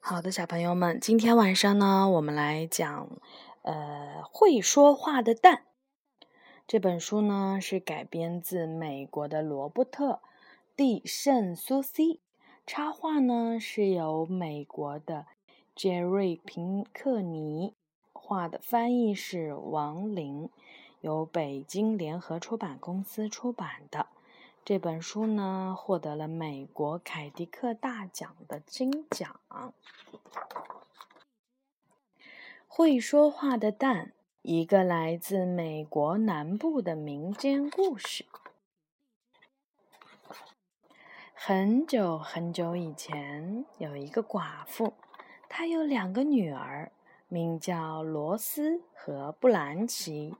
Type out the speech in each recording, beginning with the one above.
好的，小朋友们，今天晚上呢，我们来讲，呃，会说话的蛋。这本书呢是改编自美国的罗伯特·蒂圣苏西，插画呢是由美国的杰瑞·平克尼画的，翻译是王林，由北京联合出版公司出版的。这本书呢，获得了美国凯迪克大奖的金奖。会说话的蛋，一个来自美国南部的民间故事。很久很久以前，有一个寡妇，她有两个女儿，名叫罗斯和布兰奇。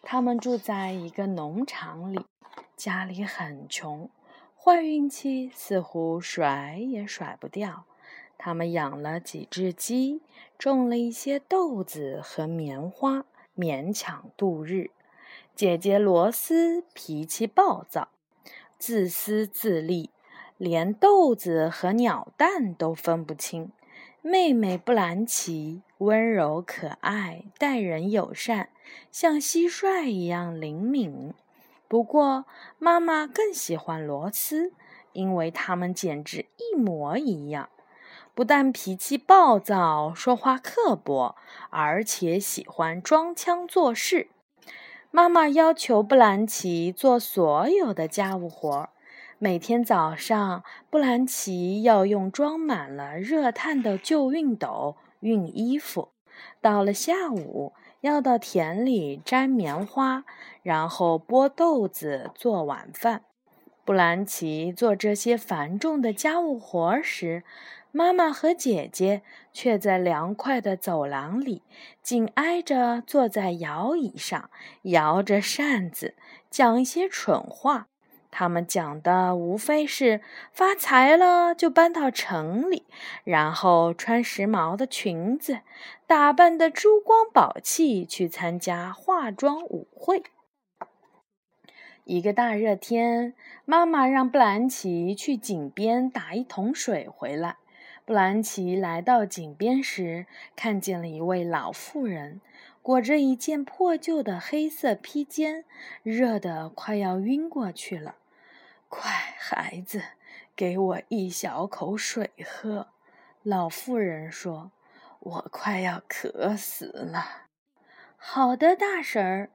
他们住在一个农场里。家里很穷，坏运气似乎甩也甩不掉。他们养了几只鸡，种了一些豆子和棉花，勉强度日。姐姐罗斯脾气暴躁，自私自利，连豆子和鸟蛋都分不清。妹妹布兰奇温柔可爱，待人友善，像蟋蟀一样灵敏。不过，妈妈更喜欢罗斯，因为他们简直一模一样。不但脾气暴躁、说话刻薄，而且喜欢装腔作势。妈妈要求布兰奇做所有的家务活。每天早上，布兰奇要用装满了热炭的旧熨斗熨衣服；到了下午，要到田里摘棉花，然后剥豆子做晚饭。布兰奇做这些繁重的家务活时，妈妈和姐姐却在凉快的走廊里紧挨着坐在摇椅上，摇着扇子，讲一些蠢话。他们讲的无非是发财了就搬到城里，然后穿时髦的裙子，打扮的珠光宝气去参加化妆舞会。一个大热天，妈妈让布兰奇去井边打一桶水回来。布兰奇来到井边时，看见了一位老妇人，裹着一件破旧的黑色披肩，热得快要晕过去了。快，孩子，给我一小口水喝。”老妇人说，“我快要渴死了。”“好的，大婶儿。”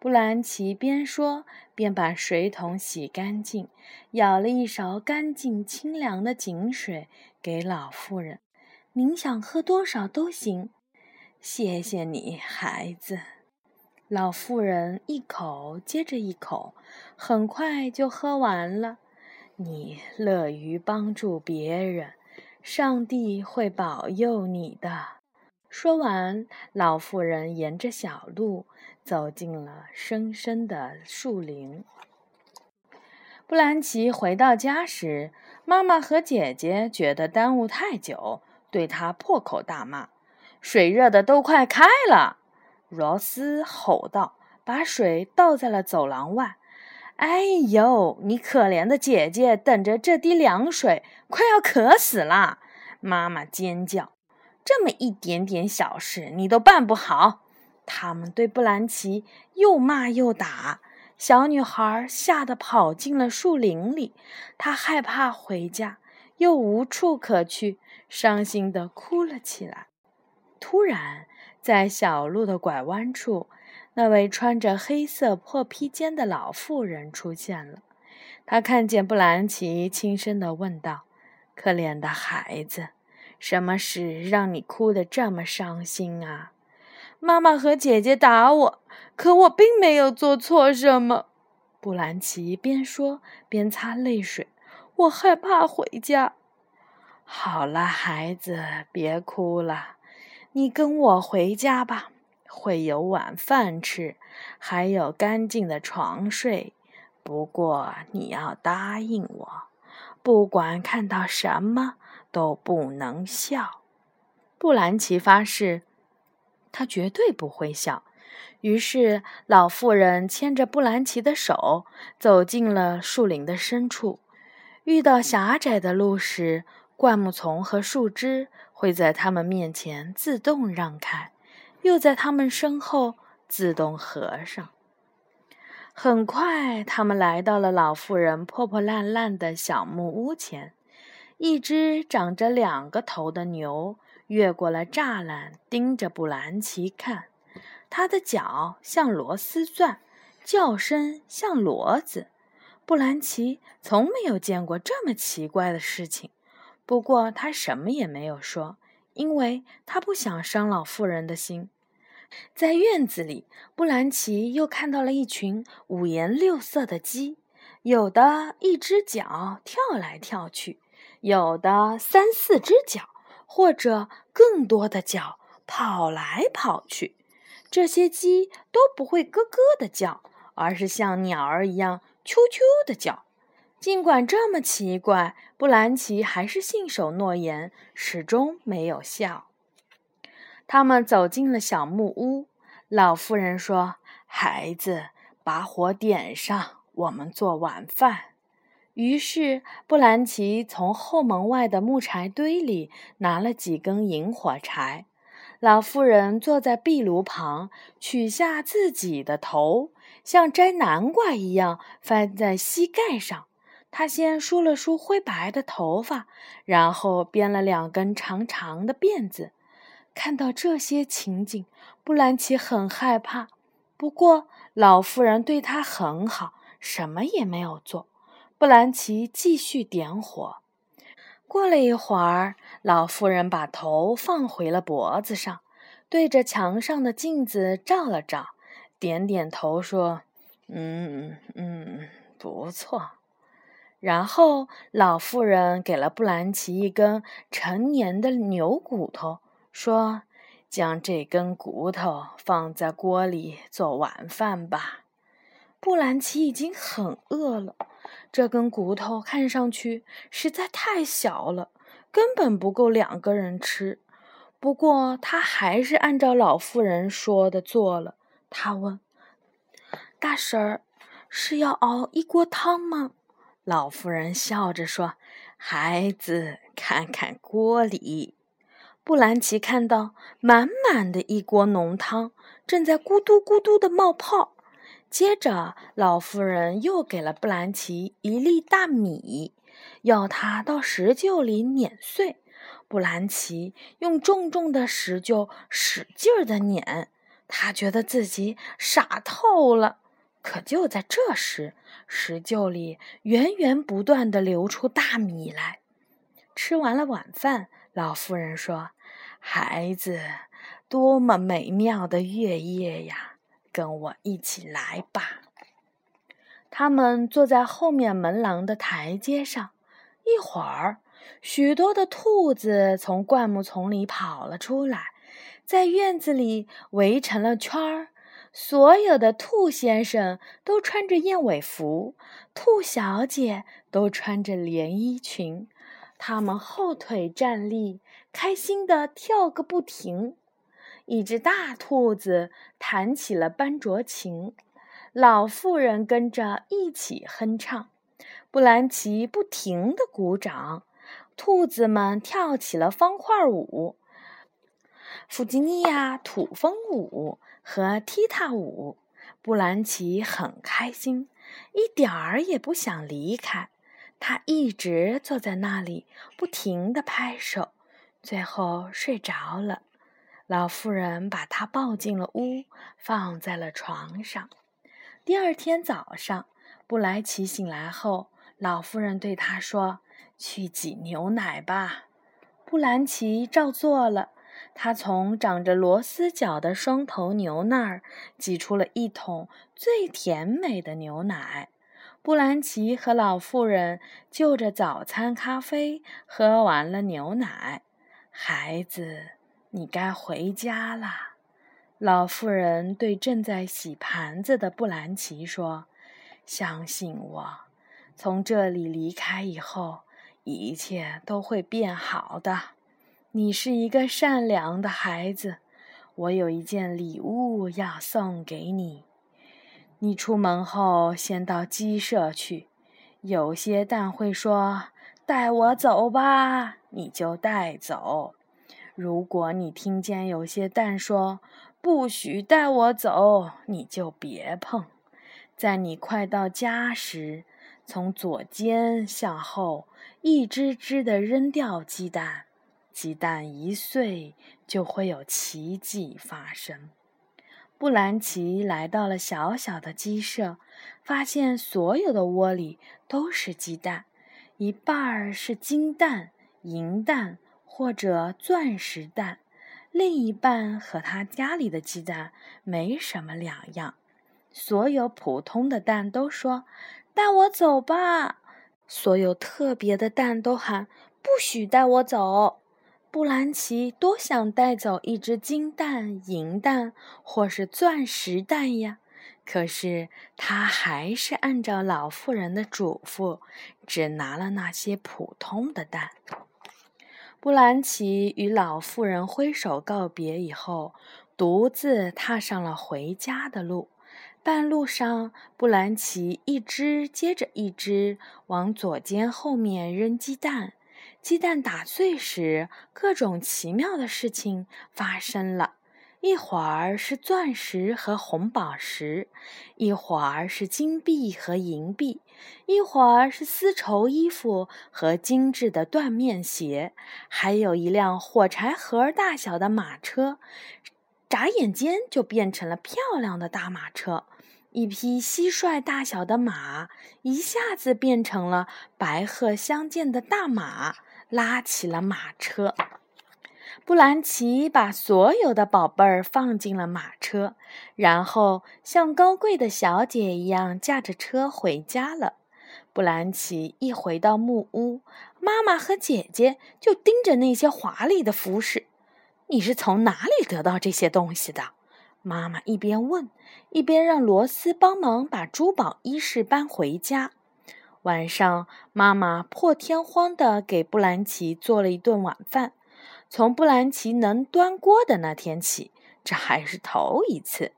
布兰奇边说边把水桶洗干净，舀了一勺干净清凉的井水给老妇人。“您想喝多少都行。”“谢谢你，孩子。”老妇人一口接着一口，很快就喝完了。你乐于帮助别人，上帝会保佑你的。说完，老妇人沿着小路走进了深深的树林。布兰奇回到家时，妈妈和姐姐觉得耽误太久，对他破口大骂：“水热的都快开了！”罗斯吼道，把水倒在了走廊外。“哎呦，你可怜的姐姐，等着这滴凉水，快要渴死了！”妈妈尖叫，“这么一点点小事，你都办不好！”他们对布兰奇又骂又打，小女孩吓得跑进了树林里。她害怕回家，又无处可去，伤心地哭了起来。突然，在小路的拐弯处，那位穿着黑色破披肩的老妇人出现了。她看见布兰奇，轻声地问道：“可怜的孩子，什么事让你哭得这么伤心啊？”“妈妈和姐姐打我，可我并没有做错什么。”布兰奇边说边擦泪水。“我害怕回家。”“好了，孩子，别哭了。”你跟我回家吧，会有晚饭吃，还有干净的床睡。不过你要答应我，不管看到什么都不能笑。布兰奇发誓，他绝对不会笑。于是老妇人牵着布兰奇的手，走进了树林的深处。遇到狭窄的路时，灌木丛和树枝会在他们面前自动让开，又在他们身后自动合上。很快，他们来到了老妇人破破烂烂的小木屋前。一只长着两个头的牛越过了栅栏，盯着布兰奇看。它的脚像螺丝钻，叫声像骡子。布兰奇从没有见过这么奇怪的事情，不过他什么也没有说，因为他不想伤老妇人的心。在院子里，布兰奇又看到了一群五颜六色的鸡，有的一只脚跳来跳去，有的三四只脚，或者更多的脚跑来跑去。这些鸡都不会咯咯的叫，而是像鸟儿一样啾啾的叫。尽管这么奇怪，布兰奇还是信守诺言，始终没有笑。他们走进了小木屋。老妇人说：“孩子，把火点上，我们做晚饭。”于是，布兰奇从后门外的木柴堆里拿了几根引火柴。老妇人坐在壁炉旁，取下自己的头，像摘南瓜一样翻在膝盖上。她先梳了梳灰白的头发，然后编了两根长长的辫子。看到这些情景，布兰奇很害怕。不过老妇人对她很好，什么也没有做。布兰奇继续点火。过了一会儿，老妇人把头放回了脖子上，对着墙上的镜子照了照，点点头说：“嗯嗯，不错。”然后老妇人给了布兰奇一根成年的牛骨头。说：“将这根骨头放在锅里做晚饭吧。”布兰奇已经很饿了。这根骨头看上去实在太小了，根本不够两个人吃。不过他还是按照老妇人说的做了。他问：“大婶儿，是要熬一锅汤吗？”老妇人笑着说：“孩子，看看锅里。”布兰奇看到满满的一锅浓汤正在咕嘟咕嘟的冒泡。接着，老妇人又给了布兰奇一粒大米，要他到石臼里碾碎。布兰奇用重重的石臼使劲儿地碾，他觉得自己傻透了。可就在这时，石臼里源源不断地流出大米来。吃完了晚饭，老妇人说。孩子，多么美妙的月夜呀！跟我一起来吧。他们坐在后面门廊的台阶上。一会儿，许多的兔子从灌木丛里跑了出来，在院子里围成了圈儿。所有的兔先生都穿着燕尾服，兔小姐都穿着连衣裙。他们后腿站立，开心地跳个不停。一只大兔子弹起了班卓琴，老妇人跟着一起哼唱。布兰奇不停地鼓掌，兔子们跳起了方块舞。弗吉尼亚土风舞和踢踏舞，布兰奇很开心，一点儿也不想离开。他一直坐在那里，不停地拍手，最后睡着了。老妇人把他抱进了屋，放在了床上。第二天早上，布莱奇醒来后，老妇人对他说：“去挤牛奶吧。”布兰奇照做了。他从长着螺丝脚的双头牛那儿挤出了一桶最甜美的牛奶。布兰奇和老妇人就着早餐咖啡喝完了牛奶。孩子，你该回家了。老妇人对正在洗盘子的布兰奇说：“相信我，从这里离开以后，一切都会变好的。你是一个善良的孩子。我有一件礼物要送给你。”你出门后先到鸡舍去，有些蛋会说：“带我走吧，你就带走。如果你听见有些蛋说‘不许带我走’，你就别碰。在你快到家时，从左肩向后一只只的扔掉鸡蛋。鸡蛋一碎，就会有奇迹发生。”布兰奇来到了小小的鸡舍，发现所有的窝里都是鸡蛋，一半儿是金蛋、银蛋或者钻石蛋，另一半和他家里的鸡蛋没什么两样。所有普通的蛋都说：“带我走吧！”所有特别的蛋都喊：“不许带我走！”布兰奇多想带走一只金蛋、银蛋，或是钻石蛋呀！可是他还是按照老妇人的嘱咐，只拿了那些普通的蛋。布兰奇与老妇人挥手告别以后，独自踏上了回家的路。半路上，布兰奇一只接着一只往左肩后面扔鸡蛋。鸡蛋打碎时，各种奇妙的事情发生了。一会儿是钻石和红宝石，一会儿是金币和银币，一会儿是丝绸衣服和精致的缎面鞋，还有一辆火柴盒大小的马车，眨眼间就变成了漂亮的大马车。一匹蟋蟀大小的马，一下子变成了白鹤相间的大马。拉起了马车，布兰奇把所有的宝贝儿放进了马车，然后像高贵的小姐一样驾着车回家了。布兰奇一回到木屋，妈妈和姐姐就盯着那些华丽的服饰。你是从哪里得到这些东西的？妈妈一边问，一边让罗斯帮忙把珠宝衣饰搬回家。晚上，妈妈破天荒地给布兰奇做了一顿晚饭。从布兰奇能端锅的那天起，这还是头一次。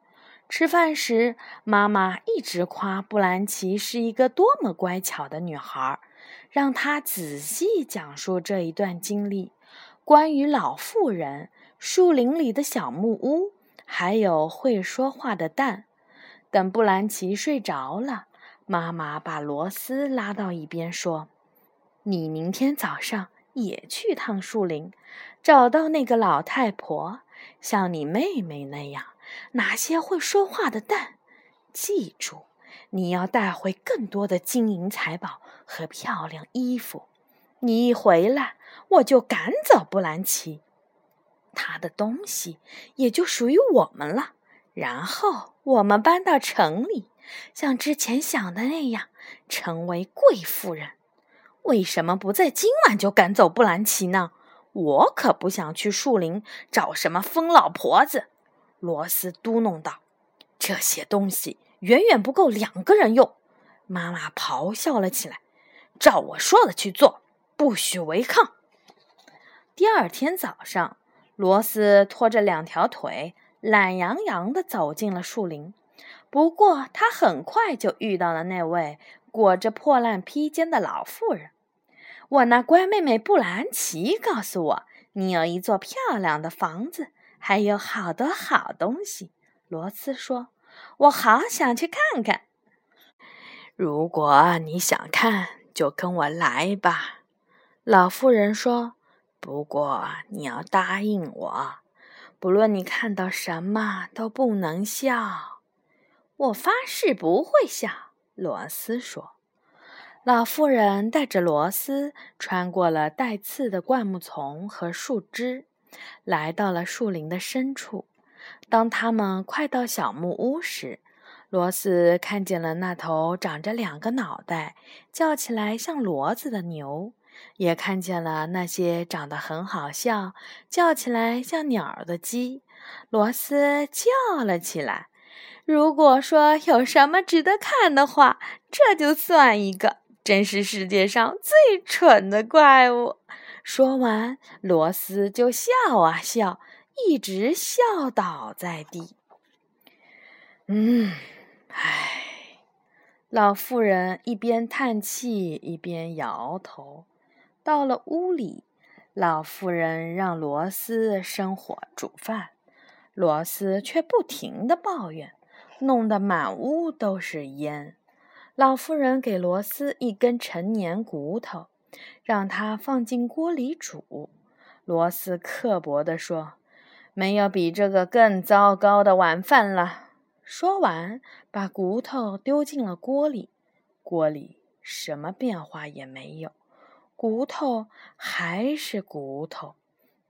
吃饭时，妈妈一直夸布兰奇是一个多么乖巧的女孩，让她仔细讲述这一段经历：关于老妇人、树林里的小木屋，还有会说话的蛋。等布兰奇睡着了。妈妈把罗斯拉到一边说：“你明天早上也去趟树林，找到那个老太婆，像你妹妹那样拿些会说话的蛋。记住，你要带回更多的金银财宝和漂亮衣服。你一回来，我就赶走布兰奇，他的东西也就属于我们了。然后我们搬到城里。”像之前想的那样，成为贵妇人。为什么不在今晚就赶走布兰奇呢？我可不想去树林找什么疯老婆子。罗斯嘟哝道：“这些东西远远不够两个人用。”妈妈咆哮了起来：“照我说的去做，不许违抗。”第二天早上，罗斯拖着两条腿，懒洋洋地走进了树林。不过，他很快就遇到了那位裹着破烂披肩的老妇人。我那乖妹妹布兰奇告诉我，你有一座漂亮的房子，还有好多好东西。罗斯说：“我好想去看看。”如果你想看，就跟我来吧。”老妇人说。“不过你要答应我，不论你看到什么，都不能笑。”我发誓不会笑，罗斯说。老妇人带着罗斯穿过了带刺的灌木丛和树枝，来到了树林的深处。当他们快到小木屋时，罗斯看见了那头长着两个脑袋、叫起来像骡子的牛，也看见了那些长得很好笑、叫起来像鸟的鸡。罗斯叫了起来。如果说有什么值得看的话，这就算一个，真是世界上最蠢的怪物。说完，罗斯就笑啊笑，一直笑倒在地。嗯，唉，老妇人一边叹气一边摇头。到了屋里，老妇人让罗斯生火煮饭，罗斯却不停地抱怨，弄得满屋都是烟。老妇人给罗斯一根陈年骨头，让他放进锅里煮。罗斯刻薄地说：“没有比这个更糟糕的晚饭了。”说完，把骨头丢进了锅里。锅里什么变化也没有，骨头还是骨头，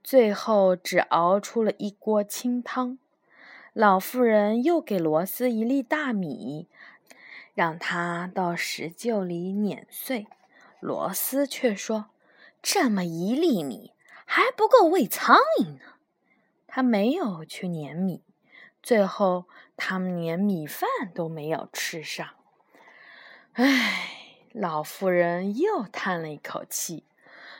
最后只熬出了一锅清汤。老妇人又给罗斯一粒大米，让他到石臼里碾碎。罗斯却说：“这么一粒米还不够喂苍蝇呢。”他没有去碾米，最后他们连米饭都没有吃上。唉，老妇人又叹了一口气。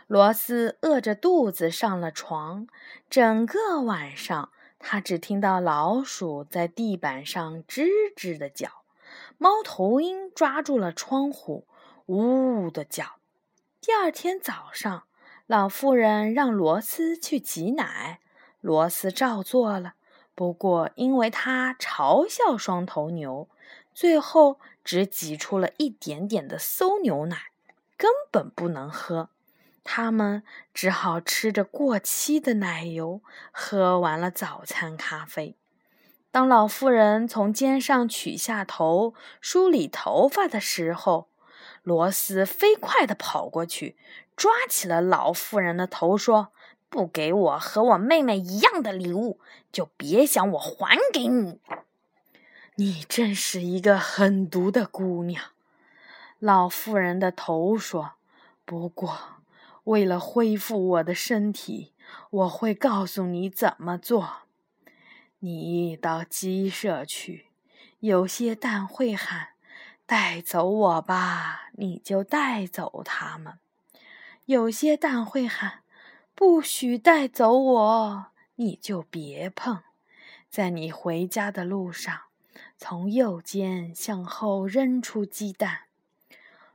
罗斯饿着肚子上了床，整个晚上他只听到老鼠在地板上吱吱的叫，猫头鹰抓住了窗户，呜呜的叫。第二天早上，老妇人让罗斯去挤奶，罗斯照做了。不过，因为他嘲笑双头牛，最后。只挤出了一点点的馊牛奶，根本不能喝。他们只好吃着过期的奶油，喝完了早餐咖啡。当老妇人从肩上取下头梳理头发的时候，罗斯飞快地跑过去，抓起了老妇人的头，说：“不给我和我妹妹一样的礼物，就别想我还给你。”你真是一个狠毒的姑娘，老妇人的头说。不过，为了恢复我的身体，我会告诉你怎么做。你到鸡舍去，有些蛋会喊：“带走我吧！”你就带走它们。有些蛋会喊：“不许带走我！”你就别碰。在你回家的路上。从右肩向后扔出鸡蛋，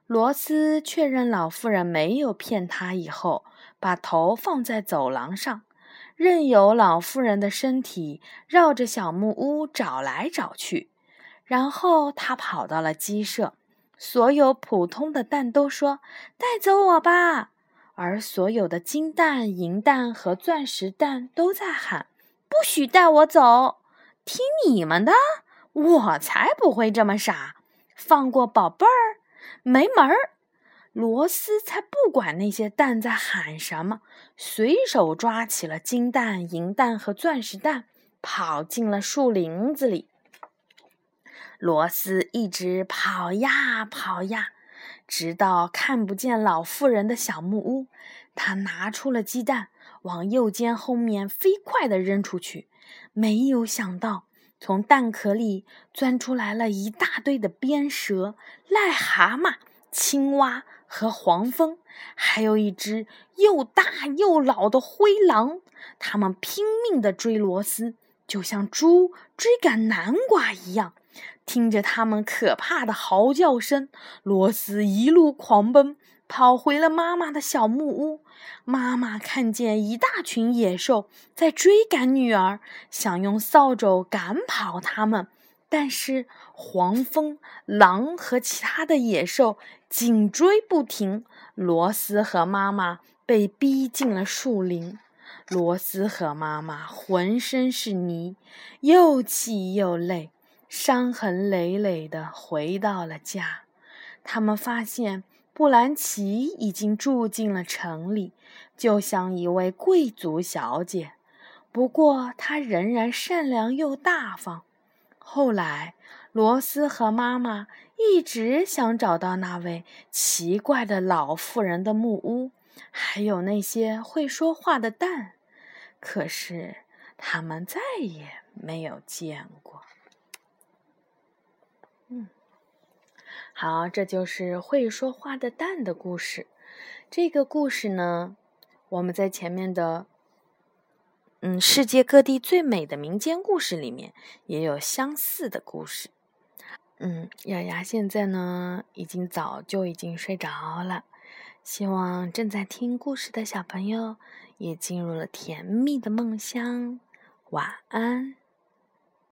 罗斯确认老妇人没有骗他以后，把头放在走廊上，任由老妇人的身体绕着小木屋找来找去。然后他跑到了鸡舍，所有普通的蛋都说：“带走我吧！”而所有的金蛋、银蛋和钻石蛋都在喊：“不许带我走！听你们的！”我才不会这么傻，放过宝贝儿，没门儿！罗斯才不管那些蛋在喊什么，随手抓起了金蛋、银蛋和钻石蛋，跑进了树林子里。罗斯一直跑呀跑呀，直到看不见老妇人的小木屋。他拿出了鸡蛋，往右肩后面飞快地扔出去，没有想到。从蛋壳里钻出来了一大堆的鞭蛇、癞蛤蟆、青蛙和黄蜂，还有一只又大又老的灰狼。它们拼命地追罗斯，就像猪追赶南瓜一样。听着它们可怕的嚎叫声，罗斯一路狂奔，跑回了妈妈的小木屋。妈妈看见一大群野兽在追赶女儿，想用扫帚赶跑它们，但是黄蜂、狼和其他的野兽紧追不停。罗斯和妈妈被逼进了树林。罗斯和妈妈浑身是泥，又气又累，伤痕累累地回到了家。他们发现。布兰奇已经住进了城里，就像一位贵族小姐。不过，她仍然善良又大方。后来，罗斯和妈妈一直想找到那位奇怪的老妇人的木屋，还有那些会说话的蛋，可是他们再也没有见过。好，这就是会说话的蛋的故事。这个故事呢，我们在前面的“嗯，世界各地最美的民间故事”里面也有相似的故事。嗯，雅雅现在呢，已经早就已经睡着了。希望正在听故事的小朋友也进入了甜蜜的梦乡。晚安。